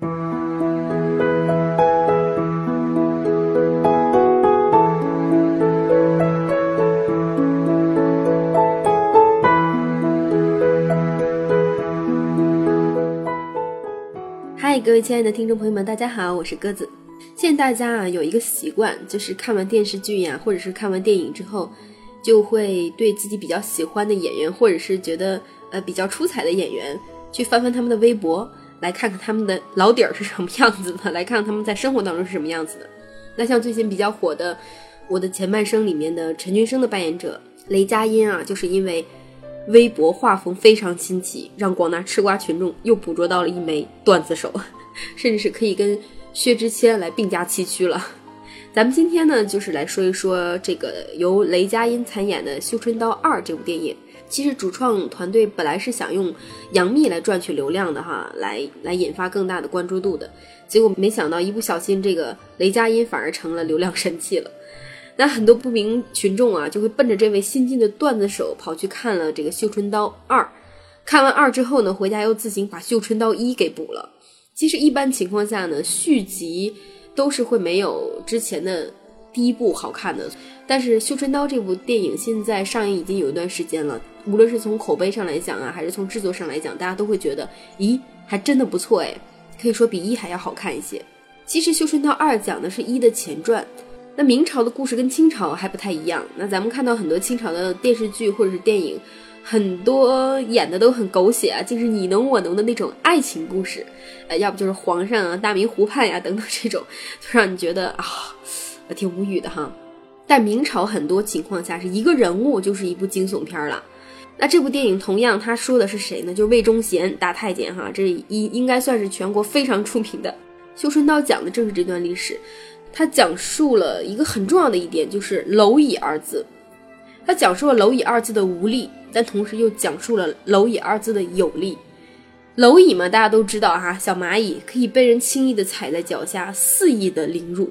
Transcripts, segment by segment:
嗨，各位亲爱的听众朋友们，大家好，我是鸽子。现在大家啊有一个习惯，就是看完电视剧呀，或者是看完电影之后，就会对自己比较喜欢的演员，或者是觉得呃比较出彩的演员，去翻翻他们的微博，来看看他们的老底儿是什么样子的，来看看他们在生活当中是什么样子的。那像最近比较火的《我的前半生》里面的陈俊生的扮演者雷佳音啊，就是因为。微博画风非常新奇，让广大吃瓜群众又捕捉到了一枚段子手，甚至是可以跟薛之谦来并驾齐驱了。咱们今天呢，就是来说一说这个由雷佳音参演的《绣春刀二》这部电影。其实主创团队本来是想用杨幂来赚取流量的哈，来来引发更大的关注度的，结果没想到一不小心，这个雷佳音反而成了流量神器了。那很多不明群众啊，就会奔着这位新晋的段子手跑去看了这个《绣春刀二》，看完二之后呢，回家又自行把《绣春刀一》给补了。其实一般情况下呢，续集都是会没有之前的第一部好看的。但是《绣春刀》这部电影现在上映已经有一段时间了，无论是从口碑上来讲啊，还是从制作上来讲，大家都会觉得，咦，还真的不错哎，可以说比一还要好看一些。其实《绣春刀二》讲的是一的前传。那明朝的故事跟清朝还不太一样。那咱们看到很多清朝的电视剧或者是电影，很多演的都很狗血啊，就是你侬我侬的那种爱情故事，呃，要不就是皇上啊、大明湖畔呀等等 这种，就让你觉得啊，挺无语的哈。但明朝很多情况下是一个人物就是一部惊悚片了。那这部电影同样他说的是谁呢？就是魏忠贤大太监哈，这应应该算是全国非常出名的《修春刀》，讲的正是这段历史。他讲述了一个很重要的一点，就是“蝼蚁”二字。他讲述了“蝼蚁”二字的无力，但同时又讲述了“蝼蚁”二字的有力。蝼蚁嘛，大家都知道哈，小蚂蚁可以被人轻易的踩在脚下，肆意的凌辱。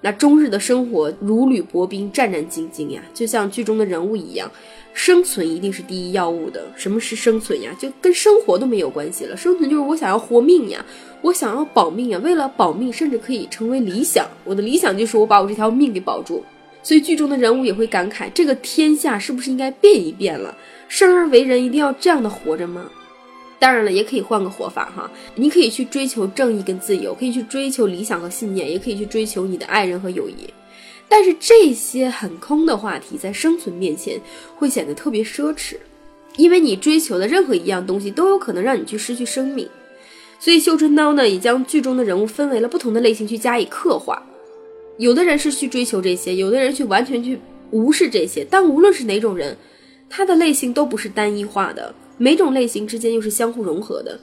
那终日的生活如履薄冰，战战兢兢呀，就像剧中的人物一样。生存一定是第一要务的。什么是生存呀？就跟生活都没有关系了。生存就是我想要活命呀，我想要保命呀。为了保命，甚至可以成为理想。我的理想就是我把我这条命给保住。所以剧中的人物也会感慨：这个天下是不是应该变一变了？生而为人，一定要这样的活着吗？当然了，也可以换个活法哈。你可以去追求正义跟自由，可以去追求理想和信念，也可以去追求你的爱人和友谊。但是这些很空的话题，在生存面前会显得特别奢侈，因为你追求的任何一样东西都有可能让你去失去生命。所以《绣春刀》呢，也将剧中的人物分为了不同的类型去加以刻画。有的人是去追求这些，有的人去完全去无视这些。但无论是哪种人，他的类型都不是单一化的，每种类型之间又是相互融合的。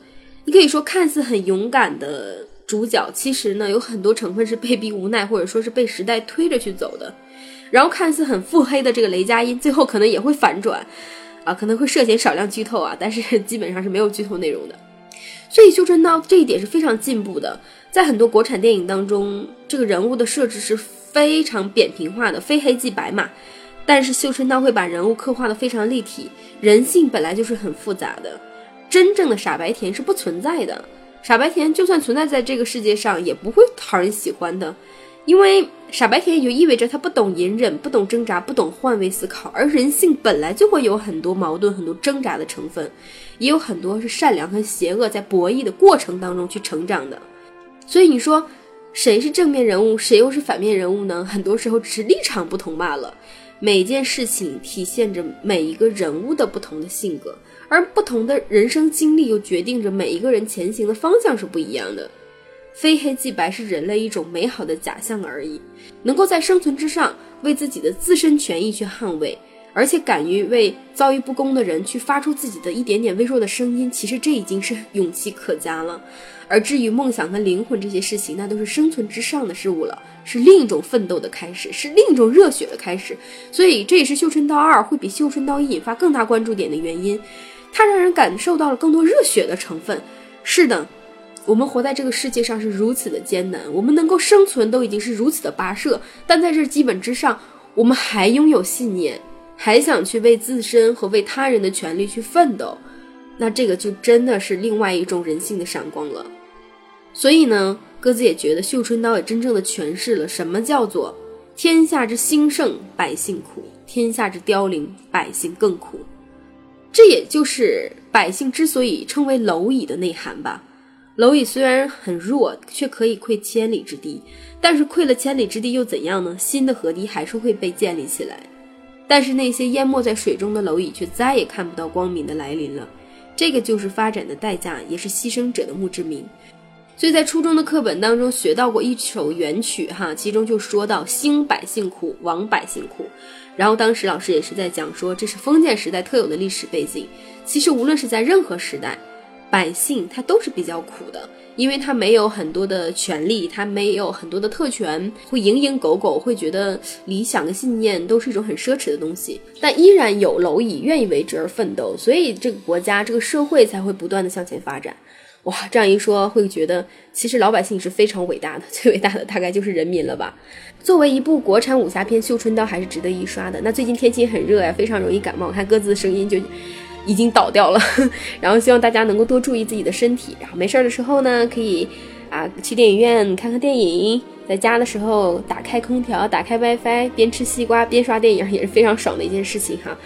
你可以说，看似很勇敢的。主角其实呢，有很多成分是被逼无奈，或者说是被时代推着去走的。然后看似很腹黑的这个雷佳音，最后可能也会反转，啊，可能会涉嫌少量剧透啊，但是基本上是没有剧透内容的。所以《绣春刀》这一点是非常进步的。在很多国产电影当中，这个人物的设置是非常扁平化的，非黑即白嘛。但是《绣春刀》会把人物刻画的非常立体，人性本来就是很复杂的，真正的傻白甜是不存在的。傻白甜就算存在在这个世界上，也不会讨人喜欢的，因为傻白甜也就意味着他不懂隐忍，不懂挣扎，不懂换位思考。而人性本来就会有很多矛盾、很多挣扎的成分，也有很多是善良和邪恶在博弈的过程当中去成长的。所以你说谁是正面人物，谁又是反面人物呢？很多时候只是立场不同罢了。每件事情体现着每一个人物的不同的性格。而不同的人生经历又决定着每一个人前行的方向是不一样的。非黑即白是人类一种美好的假象而已。能够在生存之上为自己的自身权益去捍卫，而且敢于为遭遇不公的人去发出自己的一点点微弱的声音，其实这已经是勇气可嘉了。而至于梦想和灵魂这些事情，那都是生存之上的事物了，是另一种奋斗的开始，是另一种热血的开始。所以这也是《绣春刀二》会比《绣春刀一》引发更大关注点的原因。它让人感受到了更多热血的成分。是的，我们活在这个世界上是如此的艰难，我们能够生存都已经是如此的跋涉，但在这基本之上，我们还拥有信念，还想去为自身和为他人的权利去奋斗，那这个就真的是另外一种人性的闪光了。所以呢，鸽子也觉得《绣春刀》也真正的诠释了什么叫做“天下之兴盛，百姓苦；天下之凋零，百姓更苦”。这也就是百姓之所以称为蝼蚁的内涵吧。蝼蚁虽然很弱，却可以溃千里之堤，但是溃了千里之堤又怎样呢？新的河堤还是会被建立起来。但是那些淹没在水中的蝼蚁却再也看不到光明的来临了。这个就是发展的代价，也是牺牲者的墓志铭。所以在初中的课本当中学到过一首元曲，哈，其中就说到“兴百姓苦，亡百姓苦”。然后当时老师也是在讲说，这是封建时代特有的历史背景。其实无论是在任何时代，百姓他都是比较苦的，因为他没有很多的权利，他没有很多的特权，会蝇营狗苟，会觉得理想的信念都是一种很奢侈的东西。但依然有蝼蚁愿意为之而奋斗，所以这个国家、这个社会才会不断的向前发展。哇，这样一说，会觉得其实老百姓是非常伟大的，最伟大的大概就是人民了吧。作为一部国产武侠片，《绣春刀》还是值得一刷的。那最近天气很热呀，非常容易感冒，看各自的声音就已经倒掉了。然后希望大家能够多注意自己的身体，然后没事儿的时候呢，可以啊去电影院看看电影，在家的时候打开空调，打开 WiFi，边吃西瓜边刷电影，也是非常爽的一件事情哈。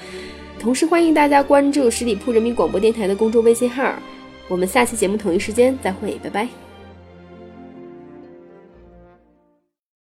同时欢迎大家关注十里铺人民广播电台的公众微信号。我们下期节目同一时间再会，拜拜。